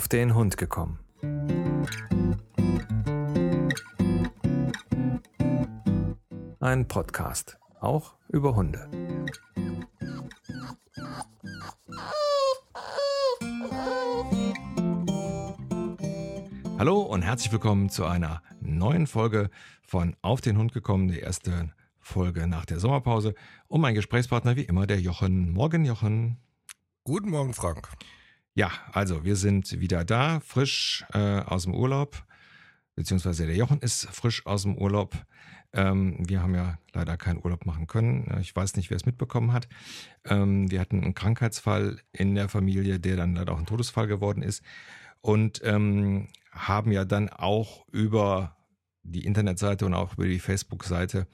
auf den Hund gekommen. Ein Podcast, auch über Hunde. Hallo und herzlich willkommen zu einer neuen Folge von Auf den Hund gekommen, der erste Folge nach der Sommerpause. Und mein Gesprächspartner wie immer der Jochen. Morgen, Jochen. Guten Morgen, Frank. Ja, also wir sind wieder da, frisch äh, aus dem Urlaub, beziehungsweise der Jochen ist frisch aus dem Urlaub. Ähm, wir haben ja leider keinen Urlaub machen können. Ich weiß nicht, wer es mitbekommen hat. Ähm, wir hatten einen Krankheitsfall in der Familie, der dann leider auch ein Todesfall geworden ist. Und ähm, haben ja dann auch über die Internetseite und auch über die Facebook-Seite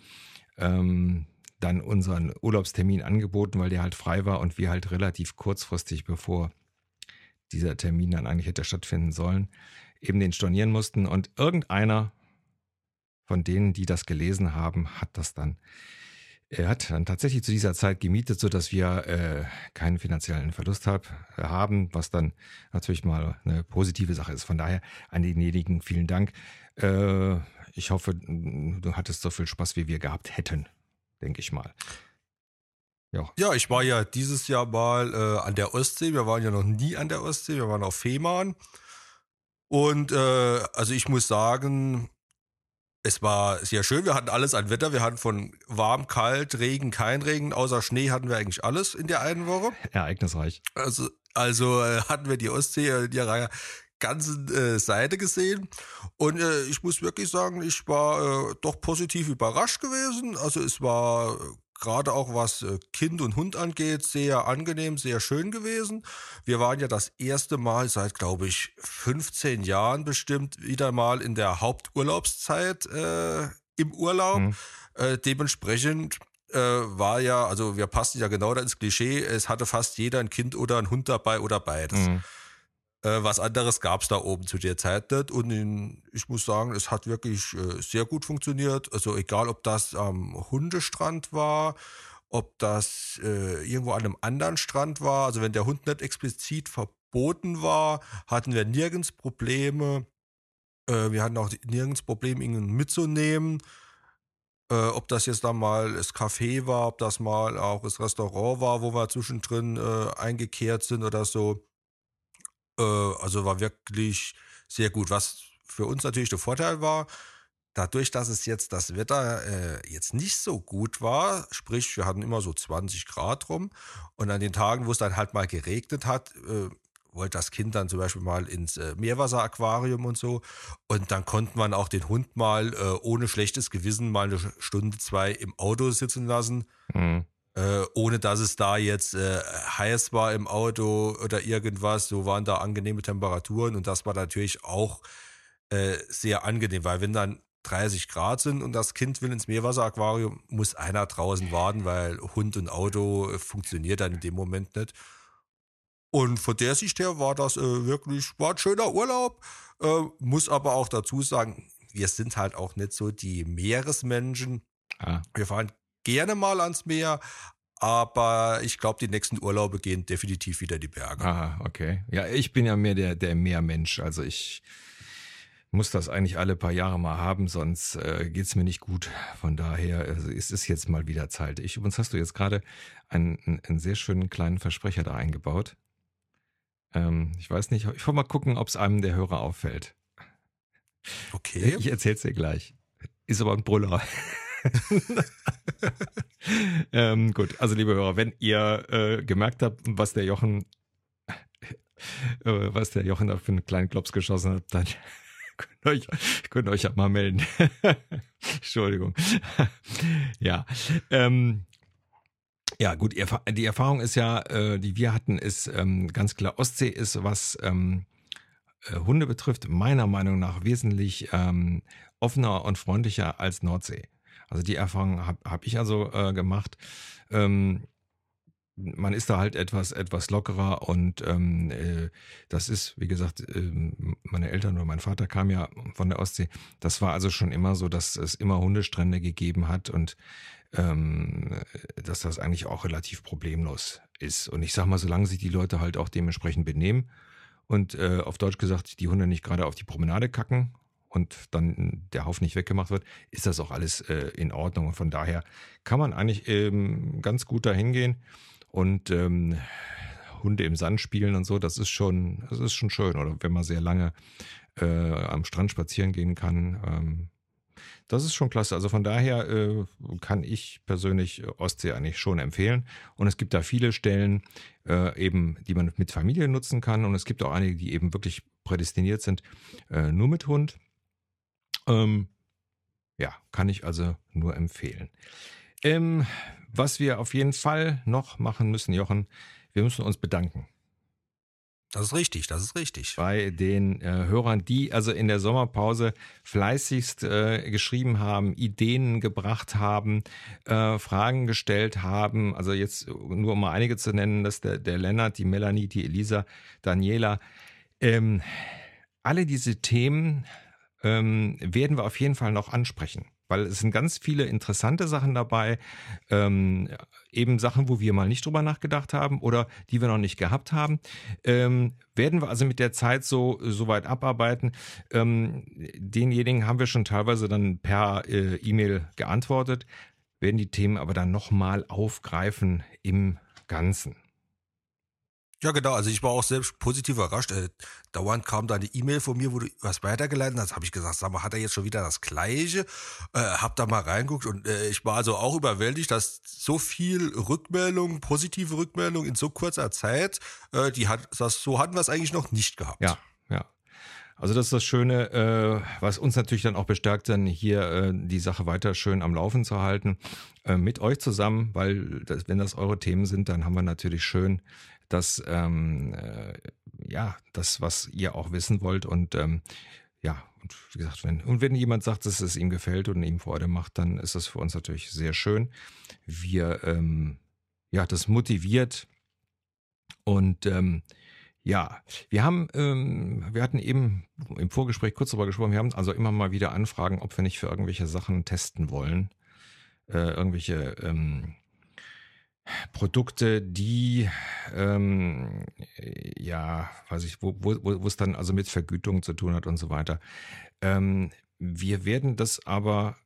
ähm, dann unseren Urlaubstermin angeboten, weil der halt frei war und wir halt relativ kurzfristig, bevor dieser Termin dann eigentlich hätte stattfinden sollen, eben den stornieren mussten. Und irgendeiner von denen, die das gelesen haben, hat das dann, er hat dann tatsächlich zu dieser Zeit gemietet, so dass wir äh, keinen finanziellen Verlust hab, haben, was dann natürlich mal eine positive Sache ist. Von daher an denjenigen vielen Dank. Äh, ich hoffe, du hattest so viel Spaß, wie wir gehabt hätten, denke ich mal. Ja. ja, ich war ja dieses Jahr mal äh, an der Ostsee. Wir waren ja noch nie an der Ostsee. Wir waren auf Fehmarn. Und äh, also ich muss sagen, es war sehr schön. Wir hatten alles an Wetter. Wir hatten von warm, kalt, Regen, kein Regen. Außer Schnee hatten wir eigentlich alles in der einen Woche. Ereignisreich. Also, also äh, hatten wir die Ostsee in ihrer ganzen äh, Seite gesehen. Und äh, ich muss wirklich sagen, ich war äh, doch positiv überrascht gewesen. Also es war gerade auch was äh, Kind und Hund angeht, sehr angenehm, sehr schön gewesen. Wir waren ja das erste Mal seit, glaube ich, 15 Jahren bestimmt wieder mal in der Haupturlaubszeit äh, im Urlaub. Mhm. Äh, dementsprechend äh, war ja, also wir passen ja genau da ins Klischee, es hatte fast jeder ein Kind oder ein Hund dabei oder beides. Mhm. Äh, was anderes gab es da oben zu der Zeit nicht. Und in, ich muss sagen, es hat wirklich äh, sehr gut funktioniert. Also egal, ob das am Hundestrand war, ob das äh, irgendwo an einem anderen Strand war. Also wenn der Hund nicht explizit verboten war, hatten wir nirgends Probleme. Äh, wir hatten auch nirgends Probleme, ihn mitzunehmen. Äh, ob das jetzt dann mal das Café war, ob das mal auch das Restaurant war, wo wir zwischendrin äh, eingekehrt sind oder so. Äh, also war wirklich sehr gut. Was für uns natürlich der Vorteil war, dadurch, dass es jetzt das Wetter äh, jetzt nicht so gut war, sprich, wir hatten immer so 20 Grad rum und an den Tagen, wo es dann halt mal geregnet hat, äh, wollte das Kind dann zum Beispiel mal ins äh, Meerwasseraquarium und so. Und dann konnte man auch den Hund mal äh, ohne schlechtes Gewissen mal eine Stunde, zwei im Auto sitzen lassen. Mhm äh, ohne dass es da jetzt äh, heiß war im Auto oder irgendwas. So waren da angenehme Temperaturen und das war natürlich auch äh, sehr angenehm, weil wenn dann 30 Grad sind und das Kind will ins Meerwasseraquarium, muss einer draußen warten, weil Hund und Auto äh, funktioniert dann in dem Moment nicht. Und von der Sicht her war das äh, wirklich, war ein schöner Urlaub, äh, muss aber auch dazu sagen, wir sind halt auch nicht so die Meeresmenschen. Ah. Wir fahren gerne mal ans Meer, aber ich glaube, die nächsten Urlaube gehen definitiv wieder die Berge. Ah, okay. Ja, ich bin ja mehr der, der Meermensch. Also ich muss das eigentlich alle paar Jahre mal haben, sonst äh, geht es mir nicht gut. Von daher also ist es jetzt mal wieder Zeit. Ich, übrigens hast du jetzt gerade einen, einen, einen sehr schönen kleinen Versprecher da eingebaut. Ähm, ich weiß nicht, ich will mal gucken, ob es einem der Hörer auffällt. Okay. Ich erzähl's dir gleich. Ist aber ein Brüller. ähm, gut, also liebe Hörer, wenn ihr äh, gemerkt habt, was der Jochen, äh, was der Jochen da für einen kleinen Klops geschossen hat, dann könnt ihr euch, könnt euch ja mal melden. Entschuldigung. ja. Ähm, ja, gut, die Erfahrung ist ja, äh, die wir hatten, ist ähm, ganz klar, Ostsee ist, was ähm, äh, Hunde betrifft, meiner Meinung nach wesentlich ähm, offener und freundlicher als Nordsee. Also die Erfahrung habe hab ich also äh, gemacht. Ähm, man ist da halt etwas etwas lockerer und ähm, äh, das ist wie gesagt äh, meine Eltern oder mein Vater kam ja von der Ostsee das war also schon immer so dass es immer Hundestrände gegeben hat und ähm, dass das eigentlich auch relativ problemlos ist und ich sag mal solange sich die Leute halt auch dementsprechend benehmen und äh, auf Deutsch gesagt, die Hunde nicht gerade auf die Promenade kacken und dann der Haufen nicht weggemacht wird, ist das auch alles äh, in Ordnung. Und von daher kann man eigentlich ähm, ganz gut dahin gehen und ähm, Hunde im Sand spielen und so, das ist schon, das ist schon schön. Oder wenn man sehr lange äh, am Strand spazieren gehen kann. Ähm, das ist schon klasse. Also von daher äh, kann ich persönlich Ostsee eigentlich schon empfehlen. Und es gibt da viele Stellen, äh, eben, die man mit Familie nutzen kann. Und es gibt auch einige, die eben wirklich prädestiniert sind, äh, nur mit Hund. Ähm, ja, kann ich also nur empfehlen. Ähm, was wir auf jeden Fall noch machen müssen, Jochen, wir müssen uns bedanken. Das ist richtig, das ist richtig. Bei den äh, Hörern, die also in der Sommerpause fleißigst äh, geschrieben haben, Ideen gebracht haben, äh, Fragen gestellt haben. Also jetzt nur um mal einige zu nennen, dass der, der Lennart, die Melanie, die Elisa, Daniela. Ähm, alle diese Themen ähm, werden wir auf jeden Fall noch ansprechen weil es sind ganz viele interessante Sachen dabei, ähm, eben Sachen, wo wir mal nicht drüber nachgedacht haben oder die wir noch nicht gehabt haben. Ähm, werden wir also mit der Zeit so, so weit abarbeiten. Ähm, denjenigen haben wir schon teilweise dann per äh, E-Mail geantwortet, werden die Themen aber dann nochmal aufgreifen im Ganzen. Ja, genau. Also ich war auch selbst positiv überrascht. Äh, dauernd kam da eine E-Mail von mir, wo du was weitergeleitet hast. Habe ich gesagt, sag mal, hat er jetzt schon wieder das Gleiche? Äh, hab da mal reinguckt und äh, ich war also auch überwältigt, dass so viel Rückmeldung, positive Rückmeldung in so kurzer Zeit, äh, die hat, das, so hatten wir es eigentlich noch nicht gehabt. Ja, ja. Also das ist das Schöne, äh, was uns natürlich dann auch bestärkt, dann hier äh, die Sache weiter schön am Laufen zu halten, äh, mit euch zusammen, weil das, wenn das eure Themen sind, dann haben wir natürlich schön das, ähm, äh, ja, das, was ihr auch wissen wollt und ähm, ja, und wie gesagt, wenn, und wenn jemand sagt, dass es ihm gefällt und ihm Freude macht, dann ist das für uns natürlich sehr schön. Wir, ähm, ja, das motiviert und ähm, ja, wir haben, ähm, wir hatten eben im Vorgespräch kurz darüber gesprochen, wir haben also immer mal wieder Anfragen, ob wir nicht für irgendwelche Sachen testen wollen. Äh, irgendwelche ähm, Produkte, die ähm, ja, weiß ich, wo, wo, wo es dann also mit Vergütung zu tun hat und so weiter. Ähm, wir werden das aber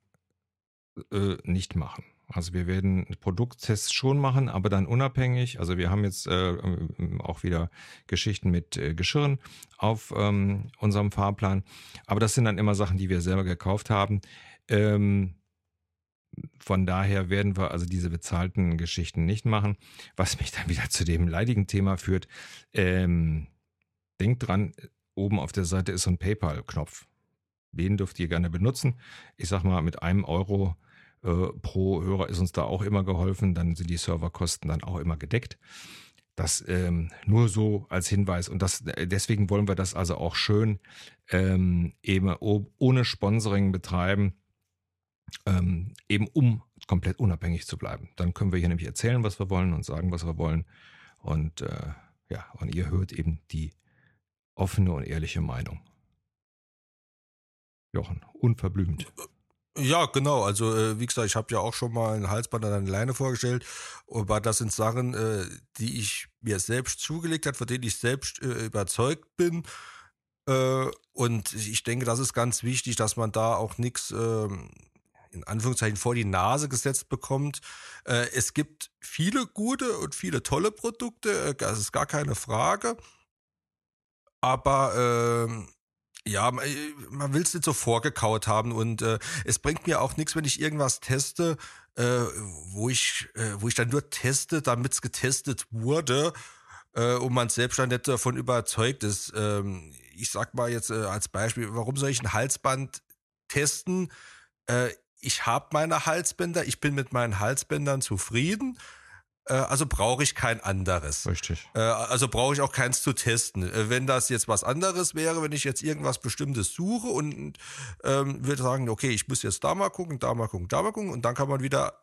äh, nicht machen. Also wir werden Produkttests schon machen, aber dann unabhängig. Also wir haben jetzt äh, auch wieder Geschichten mit äh, Geschirren auf ähm, unserem Fahrplan. Aber das sind dann immer Sachen, die wir selber gekauft haben. Ähm, von daher werden wir also diese bezahlten Geschichten nicht machen, was mich dann wieder zu dem leidigen Thema führt. Ähm, denkt dran, oben auf der Seite ist so ein PayPal-Knopf. Den dürft ihr gerne benutzen. Ich sag mal, mit einem Euro äh, pro Hörer ist uns da auch immer geholfen. Dann sind die Serverkosten dann auch immer gedeckt. Das ähm, nur so als Hinweis. Und das, deswegen wollen wir das also auch schön ähm, eben ohne Sponsoring betreiben ähm, eben um komplett unabhängig zu bleiben. Dann können wir hier nämlich erzählen, was wir wollen und sagen, was wir wollen. Und äh, ja, und ihr hört eben die offene und ehrliche Meinung. Jochen, unverblümt. Ja, genau. Also äh, wie gesagt, ich habe ja auch schon mal ein Halsband an eine Leine vorgestellt, aber das sind Sachen, äh, die ich mir selbst zugelegt habe, von denen ich selbst äh, überzeugt bin. Äh, und ich denke, das ist ganz wichtig, dass man da auch nichts ähm, in Anführungszeichen vor die Nase gesetzt bekommt. Äh, es gibt viele gute und viele tolle Produkte, äh, das ist gar keine Frage. Aber äh, ja, man will es nicht so vorgekaut haben und äh, es bringt mir auch nichts, wenn ich irgendwas teste, äh, wo ich, äh, wo ich dann nur teste, damit es getestet wurde und man selbst dann nicht davon überzeugt ist. Ähm, ich sag mal jetzt als Beispiel, warum soll ich ein Halsband testen? Ich habe meine Halsbänder, ich bin mit meinen Halsbändern zufrieden. Äh, also brauche ich kein anderes. Richtig. Äh, also brauche ich auch keins zu testen. Äh, wenn das jetzt was anderes wäre, wenn ich jetzt irgendwas Bestimmtes suche und ähm, würde sagen, okay, ich muss jetzt da mal gucken, da mal gucken, da mal gucken und dann kann man wieder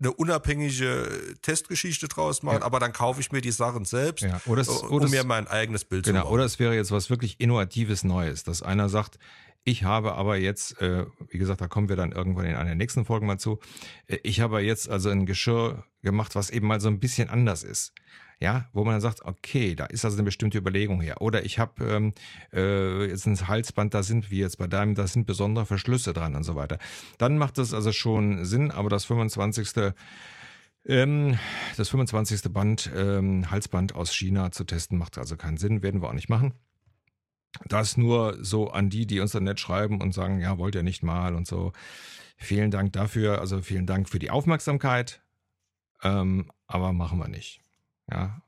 eine unabhängige Testgeschichte draus machen, ja. aber dann kaufe ich mir die Sachen selbst, ja. oder es, um oder mir mein eigenes Bild genau, zu machen. Oder es wäre jetzt was wirklich Innovatives Neues, dass einer sagt, Ich habe aber jetzt, äh, wie gesagt, da kommen wir dann irgendwann in einer nächsten Folge mal zu. Äh, ich habe jetzt also ein Geschirr gemacht, was eben mal so ein bisschen anders ist. Ja, wo man dann sagt, okay, da ist also eine bestimmte Überlegung her. Oder ich habe ähm, äh, jetzt ein Halsband, da sind wie jetzt bei deinem, da sind besondere Verschlüsse dran und so weiter. Dann macht das also schon Sinn, aber das 25. Ähm, das 25. Band, ähm, Halsband aus China zu testen, macht also keinen Sinn, werden wir auch nicht machen. Das nur so an die, die uns dann nett schreiben und sagen, ja, wollt ihr nicht mal und so. Vielen Dank dafür, also vielen Dank für die Aufmerksamkeit, ähm, aber machen wir nicht. Ja,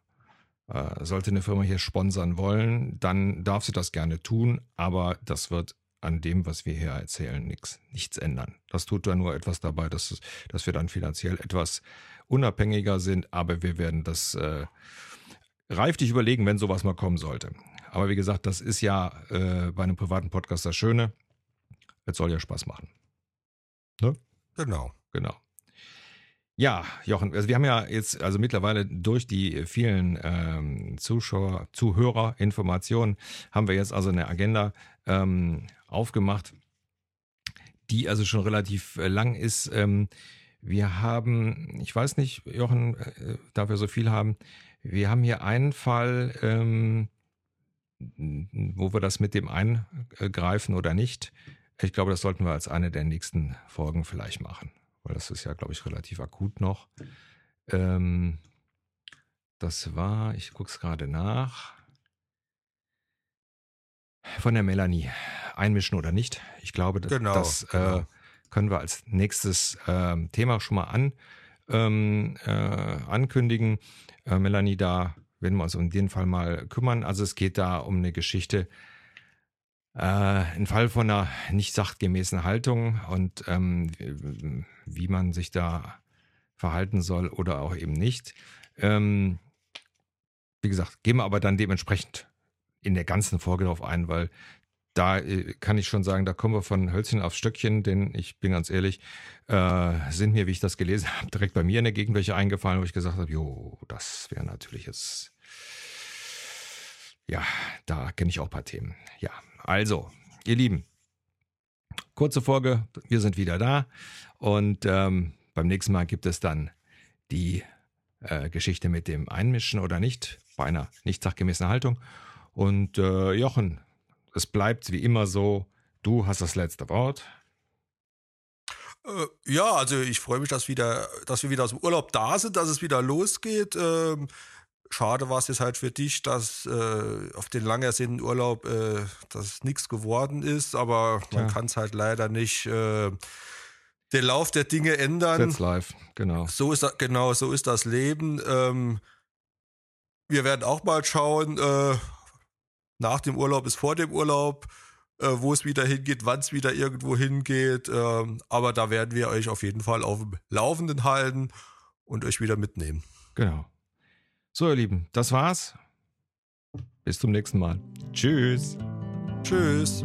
äh, sollte eine Firma hier sponsern wollen, dann darf sie das gerne tun, aber das wird an dem, was wir hier erzählen, nichts, nichts ändern. Das tut da nur etwas dabei, dass, dass wir dann finanziell etwas unabhängiger sind, aber wir werden das äh, reiflich überlegen, wenn sowas mal kommen sollte. Aber wie gesagt, das ist ja äh, bei einem privaten Podcast das Schöne. Es soll ja Spaß machen. Ne? Genau. Genau. Ja, Jochen, also wir haben ja jetzt also mittlerweile durch die vielen ähm, Zuschauer, Zuhörer, Informationen haben wir jetzt also eine Agenda ähm, aufgemacht, die also schon relativ äh, lang ist. Ähm, wir haben, ich weiß nicht, Jochen, äh, wir so viel haben, wir haben hier einen Fall, ähm, wo wir das mit dem eingreifen oder nicht. Ich glaube, das sollten wir als eine der nächsten Folgen vielleicht machen, weil das ist ja, glaube ich, relativ akut noch. Ähm, das war, ich gucke es gerade nach, von der Melanie. Einmischen oder nicht? Ich glaube, das, genau, das äh, genau. Äh, können wir als nächstes äh, Thema schon mal an, ähm, äh, ankündigen. Äh, Melanie, da werden wir uns um den Fall mal kümmern. Also es geht da um eine Geschichte, äh, ein Fall von einer nicht sachgemäßen Haltung und ähm, wie man sich da verhalten soll oder auch eben nicht. Ähm, wie gesagt, gehen wir aber dann dementsprechend in der ganzen Folge drauf ein, weil da äh, kann ich schon sagen, da kommen wir von Hölzchen aufs Stöckchen, denn ich bin ganz ehrlich, äh, sind mir, wie ich das gelesen habe, direkt bei mir in der Gegend welche eingefallen, wo ich gesagt habe, jo, das wäre natürlich jetzt, ja, da kenne ich auch ein paar Themen. Ja, also, ihr Lieben, kurze Folge, wir sind wieder da und ähm, beim nächsten Mal gibt es dann die äh, Geschichte mit dem Einmischen oder nicht, bei einer nicht sachgemäßen Haltung. Und äh, Jochen, es bleibt wie immer so, du hast das letzte Wort. Äh, ja, also ich freue mich, dass, wieder, dass wir wieder aus dem Urlaub da sind, dass es wieder losgeht. Ähm, schade war es jetzt halt für dich, dass äh, auf den lang ersehnten Urlaub äh, das nichts geworden ist, aber ja. man kann es halt leider nicht äh, den Lauf der Dinge ändern. That's life, genau. So ist das, genau, so ist das Leben. Ähm, wir werden auch mal schauen, äh, nach dem Urlaub ist vor dem Urlaub, äh, wo es wieder hingeht, wann es wieder irgendwo hingeht. Ähm, aber da werden wir euch auf jeden Fall auf dem Laufenden halten und euch wieder mitnehmen. Genau. So, ihr Lieben, das war's. Bis zum nächsten Mal. Tschüss. Tschüss.